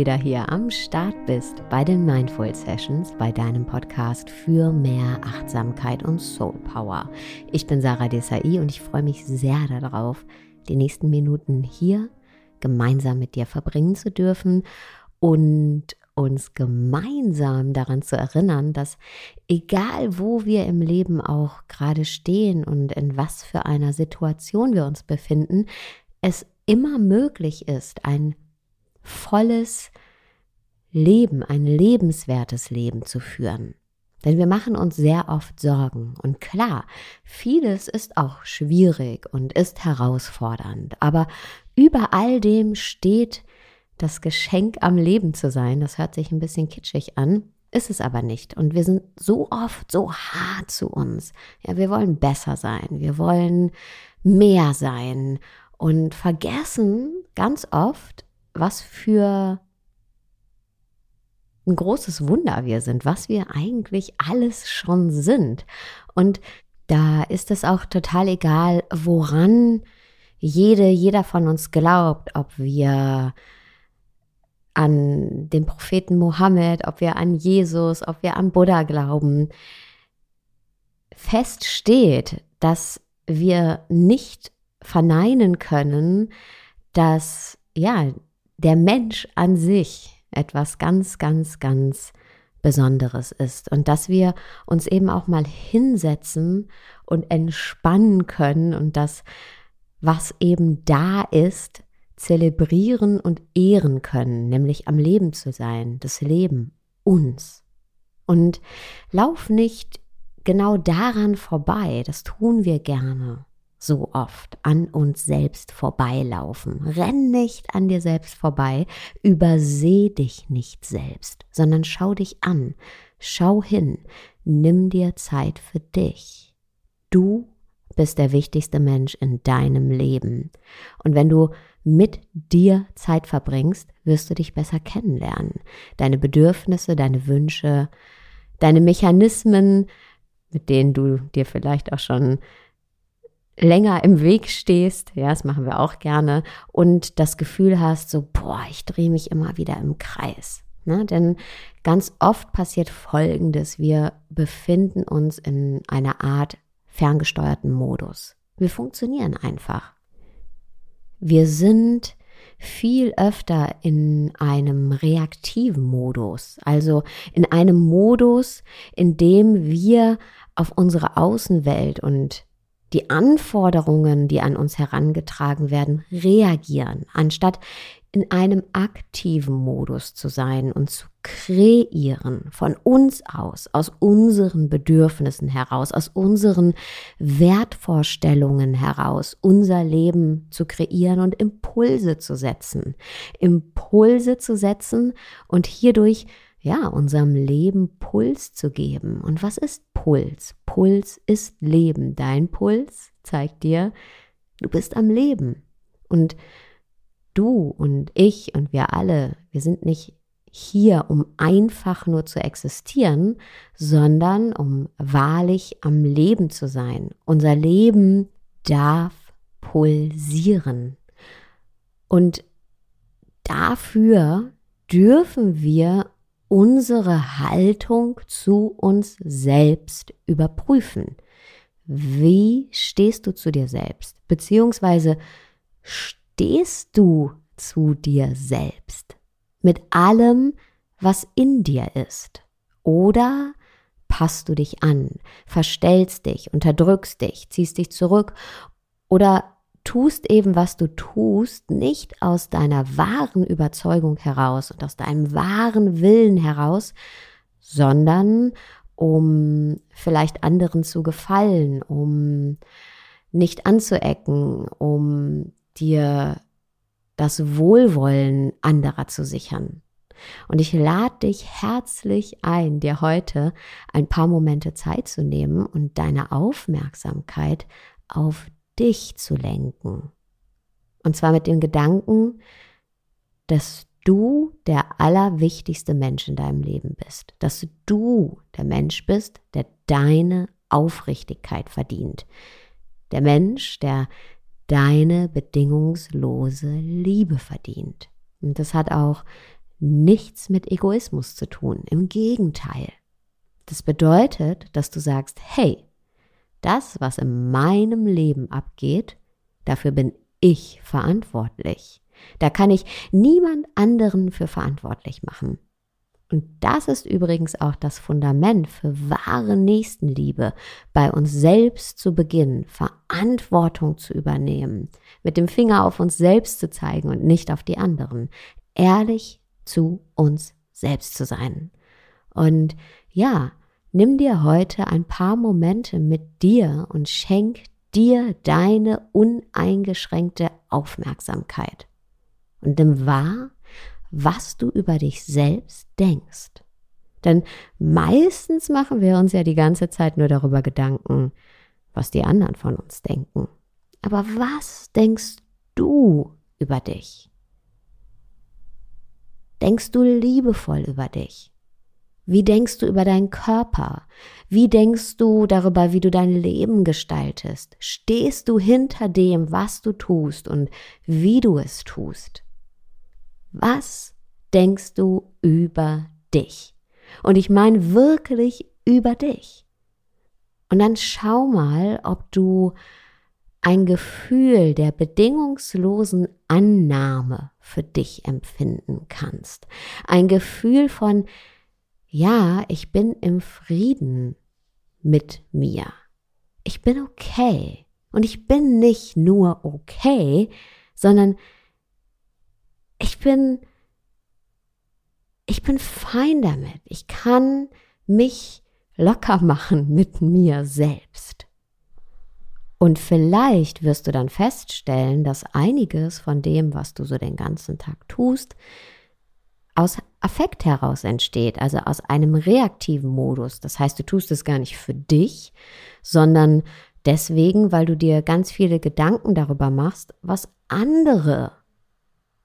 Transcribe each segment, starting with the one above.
wieder hier am Start bist bei den Mindful Sessions, bei deinem Podcast für mehr Achtsamkeit und Soul Power. Ich bin Sarah Desai und ich freue mich sehr darauf, die nächsten Minuten hier gemeinsam mit dir verbringen zu dürfen und uns gemeinsam daran zu erinnern, dass egal wo wir im Leben auch gerade stehen und in was für einer Situation wir uns befinden, es immer möglich ist, ein volles Leben, ein lebenswertes Leben zu führen. Denn wir machen uns sehr oft Sorgen. Und klar, vieles ist auch schwierig und ist herausfordernd. Aber über all dem steht das Geschenk am Leben zu sein. Das hört sich ein bisschen kitschig an, ist es aber nicht. Und wir sind so oft so hart zu uns. Ja, wir wollen besser sein. Wir wollen mehr sein und vergessen ganz oft, was für ein großes Wunder wir sind, was wir eigentlich alles schon sind. Und da ist es auch total egal, woran jede, jeder von uns glaubt, ob wir an den Propheten Mohammed, ob wir an Jesus, ob wir an Buddha glauben. Fest steht, dass wir nicht verneinen können, dass ja der Mensch an sich etwas ganz, ganz, ganz Besonderes ist und dass wir uns eben auch mal hinsetzen und entspannen können und das, was eben da ist, zelebrieren und ehren können, nämlich am Leben zu sein, das Leben, uns. Und lauf nicht genau daran vorbei, das tun wir gerne so oft an uns selbst vorbeilaufen. Renn nicht an dir selbst vorbei, überseh dich nicht selbst, sondern schau dich an, schau hin, nimm dir Zeit für dich. Du bist der wichtigste Mensch in deinem Leben. Und wenn du mit dir Zeit verbringst, wirst du dich besser kennenlernen. Deine Bedürfnisse, deine Wünsche, deine Mechanismen, mit denen du dir vielleicht auch schon länger im Weg stehst, ja, das machen wir auch gerne, und das Gefühl hast, so, boah, ich drehe mich immer wieder im Kreis. Ne? Denn ganz oft passiert Folgendes, wir befinden uns in einer Art ferngesteuerten Modus. Wir funktionieren einfach. Wir sind viel öfter in einem reaktiven Modus, also in einem Modus, in dem wir auf unsere Außenwelt und die Anforderungen, die an uns herangetragen werden, reagieren, anstatt in einem aktiven Modus zu sein und zu kreieren von uns aus, aus unseren Bedürfnissen heraus, aus unseren Wertvorstellungen heraus, unser Leben zu kreieren und Impulse zu setzen. Impulse zu setzen und hierdurch ja, unserem Leben Puls zu geben. Und was ist Puls? Puls ist Leben. Dein Puls zeigt dir, du bist am Leben. Und du und ich und wir alle, wir sind nicht hier, um einfach nur zu existieren, sondern um wahrlich am Leben zu sein. Unser Leben darf pulsieren. Und dafür dürfen wir unsere Haltung zu uns selbst überprüfen. Wie stehst du zu dir selbst? Beziehungsweise stehst du zu dir selbst mit allem, was in dir ist? Oder passt du dich an, verstellst dich, unterdrückst dich, ziehst dich zurück oder tust eben, was du tust, nicht aus deiner wahren Überzeugung heraus und aus deinem wahren Willen heraus, sondern um vielleicht anderen zu gefallen, um nicht anzuecken, um dir das Wohlwollen anderer zu sichern. Und ich lade dich herzlich ein, dir heute ein paar Momente Zeit zu nehmen und deine Aufmerksamkeit auf dich zu lenken. Und zwar mit dem Gedanken, dass du der allerwichtigste Mensch in deinem Leben bist, dass du der Mensch bist, der deine Aufrichtigkeit verdient, der Mensch, der deine bedingungslose Liebe verdient. Und das hat auch nichts mit Egoismus zu tun. Im Gegenteil. Das bedeutet, dass du sagst, hey, das, was in meinem Leben abgeht, dafür bin ich verantwortlich. Da kann ich niemand anderen für verantwortlich machen. Und das ist übrigens auch das Fundament für wahre Nächstenliebe, bei uns selbst zu beginnen, Verantwortung zu übernehmen, mit dem Finger auf uns selbst zu zeigen und nicht auf die anderen, ehrlich zu uns selbst zu sein. Und ja, nimm dir heute ein paar Momente mit dir und schenk dir deine uneingeschränkte Aufmerksamkeit. Und nimm wahr, was du über dich selbst denkst. Denn meistens machen wir uns ja die ganze Zeit nur darüber Gedanken, was die anderen von uns denken. Aber was denkst du über dich? Denkst du liebevoll über dich? Wie denkst du über deinen Körper? Wie denkst du darüber, wie du dein Leben gestaltest? Stehst du hinter dem, was du tust und wie du es tust? Was denkst du über dich? Und ich meine wirklich über dich. Und dann schau mal, ob du ein Gefühl der bedingungslosen Annahme für dich empfinden kannst. Ein Gefühl von, ja, ich bin im Frieden mit mir. Ich bin okay. Und ich bin nicht nur okay, sondern ich bin, ich bin fein damit. Ich kann mich locker machen mit mir selbst. Und vielleicht wirst du dann feststellen, dass einiges von dem, was du so den ganzen Tag tust, aus Affekt heraus entsteht, also aus einem reaktiven Modus. Das heißt, du tust es gar nicht für dich, sondern deswegen, weil du dir ganz viele Gedanken darüber machst, was andere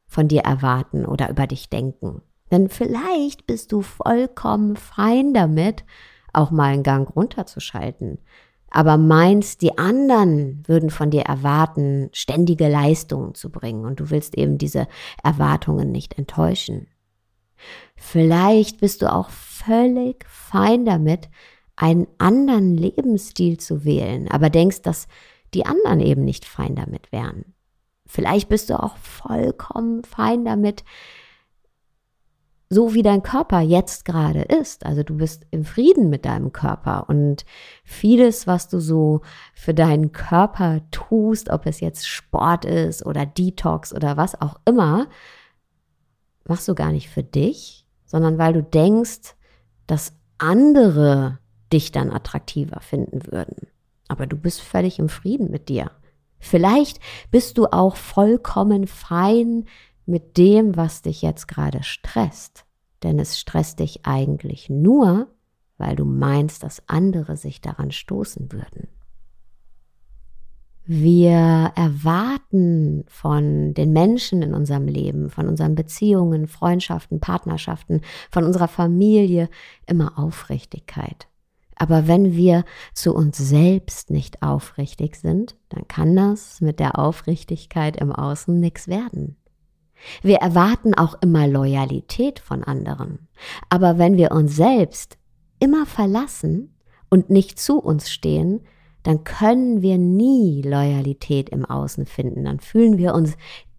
von dir erwarten oder über dich denken. Denn vielleicht bist du vollkommen fein damit, auch mal einen Gang runterzuschalten. Aber meinst, die anderen würden von dir erwarten, ständige Leistungen zu bringen und du willst eben diese Erwartungen nicht enttäuschen. Vielleicht bist du auch völlig fein damit, einen anderen Lebensstil zu wählen, aber denkst, dass die anderen eben nicht fein damit wären. Vielleicht bist du auch vollkommen fein damit, so wie dein Körper jetzt gerade ist. Also du bist im Frieden mit deinem Körper und vieles, was du so für deinen Körper tust, ob es jetzt Sport ist oder Detox oder was auch immer, machst du gar nicht für dich, sondern weil du denkst, dass andere dich dann attraktiver finden würden. Aber du bist völlig im Frieden mit dir. Vielleicht bist du auch vollkommen fein mit dem, was dich jetzt gerade stresst. Denn es stresst dich eigentlich nur, weil du meinst, dass andere sich daran stoßen würden. Wir erwarten von den Menschen in unserem Leben, von unseren Beziehungen, Freundschaften, Partnerschaften, von unserer Familie immer Aufrichtigkeit. Aber wenn wir zu uns selbst nicht aufrichtig sind, dann kann das mit der Aufrichtigkeit im Außen nichts werden. Wir erwarten auch immer Loyalität von anderen. Aber wenn wir uns selbst immer verlassen und nicht zu uns stehen, dann können wir nie Loyalität im Außen finden. Dann fühlen wir uns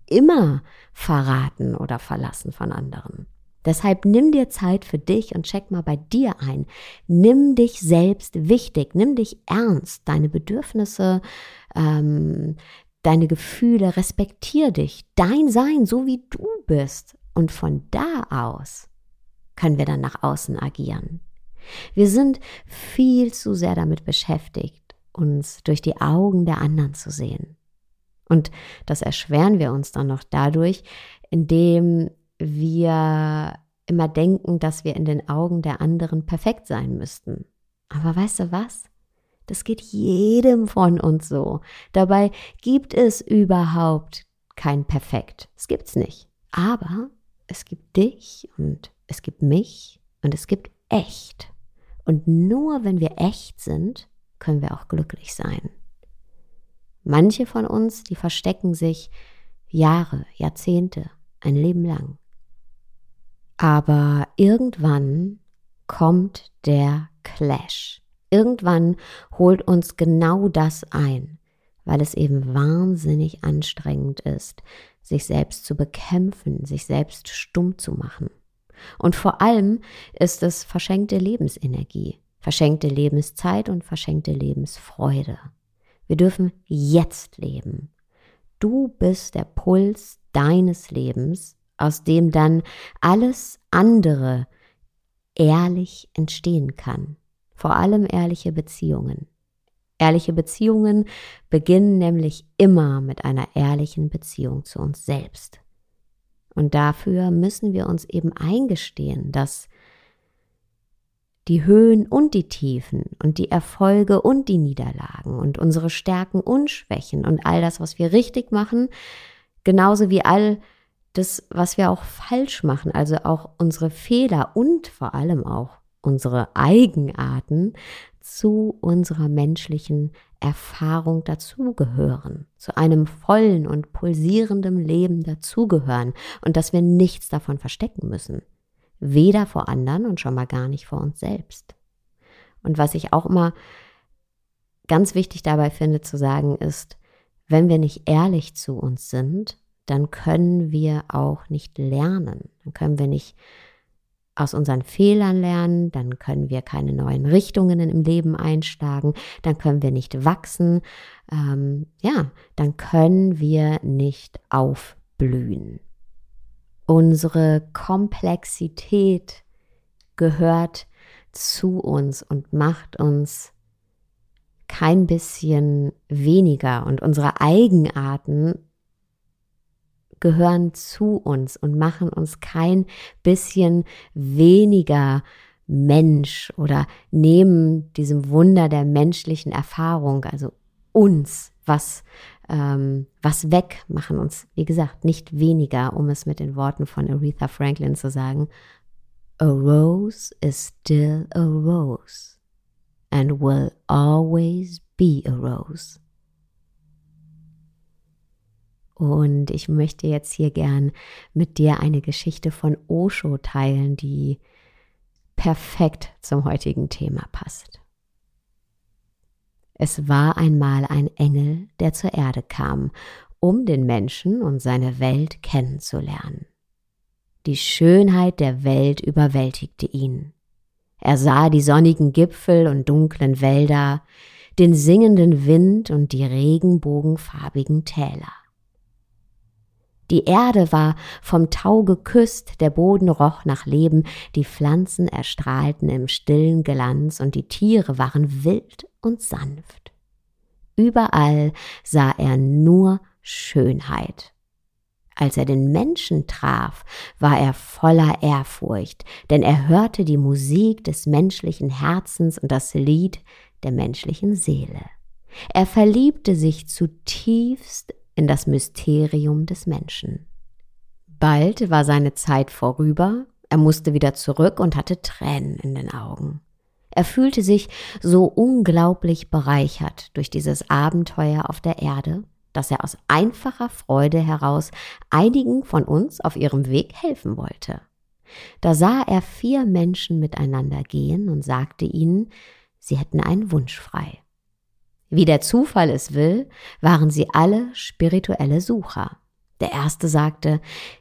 immer verraten oder verlassen von anderen. Deshalb nimm dir Zeit für dich und check mal bei dir ein. Nimm dich selbst wichtig, nimm dich ernst, deine Bedürfnisse, ähm, deine Gefühle, respektier dich, dein Sein, so wie du bist. Und von da aus können wir dann nach außen agieren. Wir sind viel zu sehr damit beschäftigt, uns durch die Augen der anderen zu sehen. Und das erschweren wir uns dann noch dadurch, indem wir immer denken, dass wir in den Augen der anderen perfekt sein müssten. Aber weißt du was? Das geht jedem von uns so. Dabei gibt es überhaupt kein Perfekt. Es gibt's nicht. Aber es gibt dich und es gibt mich und es gibt echt. Und nur wenn wir echt sind, können wir auch glücklich sein. Manche von uns, die verstecken sich Jahre, Jahrzehnte ein Leben lang. Aber irgendwann kommt der Clash. Irgendwann holt uns genau das ein, weil es eben wahnsinnig anstrengend ist, sich selbst zu bekämpfen, sich selbst stumm zu machen. Und vor allem ist es verschenkte Lebensenergie, verschenkte Lebenszeit und verschenkte Lebensfreude. Wir dürfen jetzt leben. Du bist der Puls deines Lebens, aus dem dann alles andere ehrlich entstehen kann. Vor allem ehrliche Beziehungen. Ehrliche Beziehungen beginnen nämlich immer mit einer ehrlichen Beziehung zu uns selbst. Und dafür müssen wir uns eben eingestehen, dass die Höhen und die Tiefen und die Erfolge und die Niederlagen und unsere Stärken und Schwächen und all das, was wir richtig machen, genauso wie all das, was wir auch falsch machen, also auch unsere Fehler und vor allem auch unsere Eigenarten zu unserer menschlichen Erfahrung dazugehören, zu einem vollen und pulsierenden Leben dazugehören und dass wir nichts davon verstecken müssen. Weder vor anderen und schon mal gar nicht vor uns selbst. Und was ich auch immer ganz wichtig dabei finde zu sagen ist, wenn wir nicht ehrlich zu uns sind, dann können wir auch nicht lernen. Dann können wir nicht aus unseren Fehlern lernen, dann können wir keine neuen Richtungen im Leben einschlagen, dann können wir nicht wachsen, ähm, ja, dann können wir nicht aufblühen. Unsere Komplexität gehört zu uns und macht uns kein bisschen weniger. Und unsere Eigenarten gehören zu uns und machen uns kein bisschen weniger Mensch oder nehmen diesem Wunder der menschlichen Erfahrung, also uns, was, ähm, was weg, machen uns, wie gesagt, nicht weniger, um es mit den Worten von Aretha Franklin zu sagen. A rose is still a rose and will always be a rose. Und ich möchte jetzt hier gern mit dir eine Geschichte von Osho teilen, die perfekt zum heutigen Thema passt. Es war einmal ein Engel, der zur Erde kam, um den Menschen und seine Welt kennenzulernen. Die Schönheit der Welt überwältigte ihn. Er sah die sonnigen Gipfel und dunklen Wälder, den singenden Wind und die regenbogenfarbigen Täler. Die Erde war vom Tau geküsst, der Boden roch nach Leben, die Pflanzen erstrahlten im stillen Glanz und die Tiere waren wild und sanft. Überall sah er nur Schönheit. Als er den Menschen traf, war er voller Ehrfurcht, denn er hörte die Musik des menschlichen Herzens und das Lied der menschlichen Seele. Er verliebte sich zutiefst in das Mysterium des Menschen. Bald war seine Zeit vorüber, er musste wieder zurück und hatte Tränen in den Augen. Er fühlte sich so unglaublich bereichert durch dieses Abenteuer auf der Erde, dass er aus einfacher Freude heraus einigen von uns auf ihrem Weg helfen wollte. Da sah er vier Menschen miteinander gehen und sagte ihnen, sie hätten einen Wunsch frei. Wie der Zufall es will, waren sie alle spirituelle Sucher. Der erste sagte,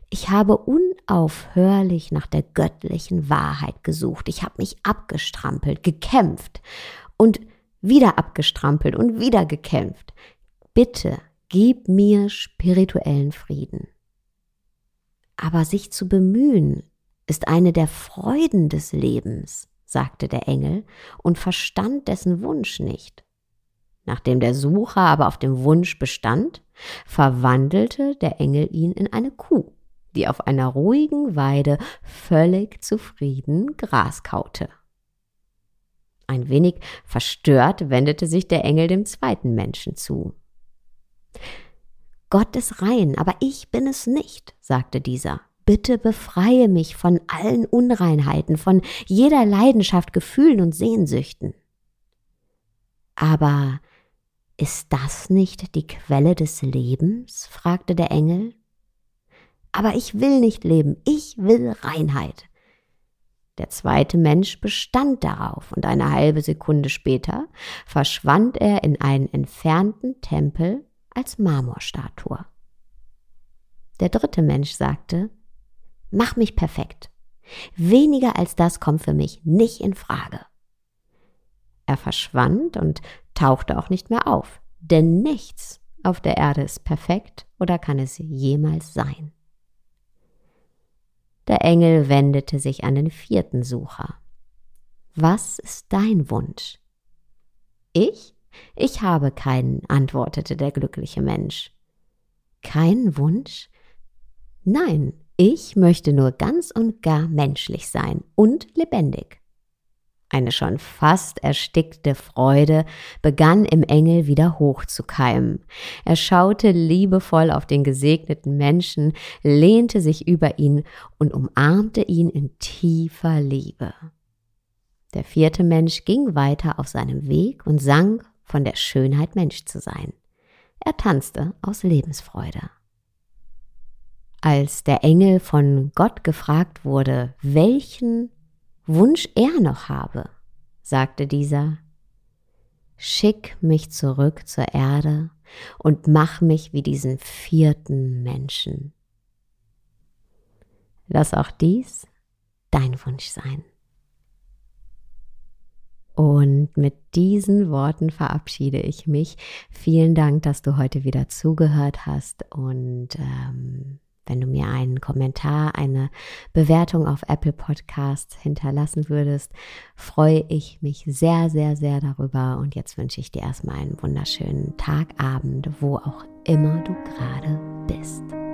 ich habe unaufhörlich nach der göttlichen Wahrheit gesucht. Ich habe mich abgestrampelt, gekämpft und wieder abgestrampelt und wieder gekämpft. Bitte gib mir spirituellen Frieden. Aber sich zu bemühen ist eine der Freuden des Lebens, sagte der Engel und verstand dessen Wunsch nicht. Nachdem der Sucher aber auf dem Wunsch bestand, verwandelte der Engel ihn in eine Kuh, die auf einer ruhigen Weide völlig zufrieden Gras kaute. Ein wenig verstört wendete sich der Engel dem zweiten Menschen zu. Gott ist rein, aber ich bin es nicht, sagte dieser. Bitte befreie mich von allen Unreinheiten, von jeder Leidenschaft, Gefühlen und Sehnsüchten. Aber ist das nicht die Quelle des Lebens? fragte der Engel. aber ich will nicht leben, ich will Reinheit. Der zweite Mensch bestand darauf, und eine halbe Sekunde später verschwand er in einen entfernten Tempel als Marmorstatue. Der dritte Mensch sagte, Mach mich perfekt. Weniger als das kommt für mich nicht in Frage. Er verschwand und tauchte auch nicht mehr auf, denn nichts auf der Erde ist perfekt oder kann es jemals sein. Der Engel wendete sich an den vierten Sucher. Was ist dein Wunsch? Ich? Ich habe keinen, antwortete der glückliche Mensch. Keinen Wunsch? Nein, ich möchte nur ganz und gar menschlich sein und lebendig. Eine schon fast erstickte Freude begann im Engel wieder hochzukeimen. Er schaute liebevoll auf den gesegneten Menschen, lehnte sich über ihn und umarmte ihn in tiefer Liebe. Der vierte Mensch ging weiter auf seinem Weg und sang von der Schönheit Mensch zu sein. Er tanzte aus Lebensfreude. Als der Engel von Gott gefragt wurde, welchen Wunsch er noch habe, sagte dieser, Schick mich zurück zur Erde und mach mich wie diesen vierten Menschen. Lass auch dies dein Wunsch sein. Und mit diesen Worten verabschiede ich mich. Vielen Dank, dass du heute wieder zugehört hast und ähm, wenn du mir einen Kommentar, eine Bewertung auf Apple Podcasts hinterlassen würdest, freue ich mich sehr, sehr, sehr darüber. Und jetzt wünsche ich dir erstmal einen wunderschönen Tag, Abend, wo auch immer du gerade bist.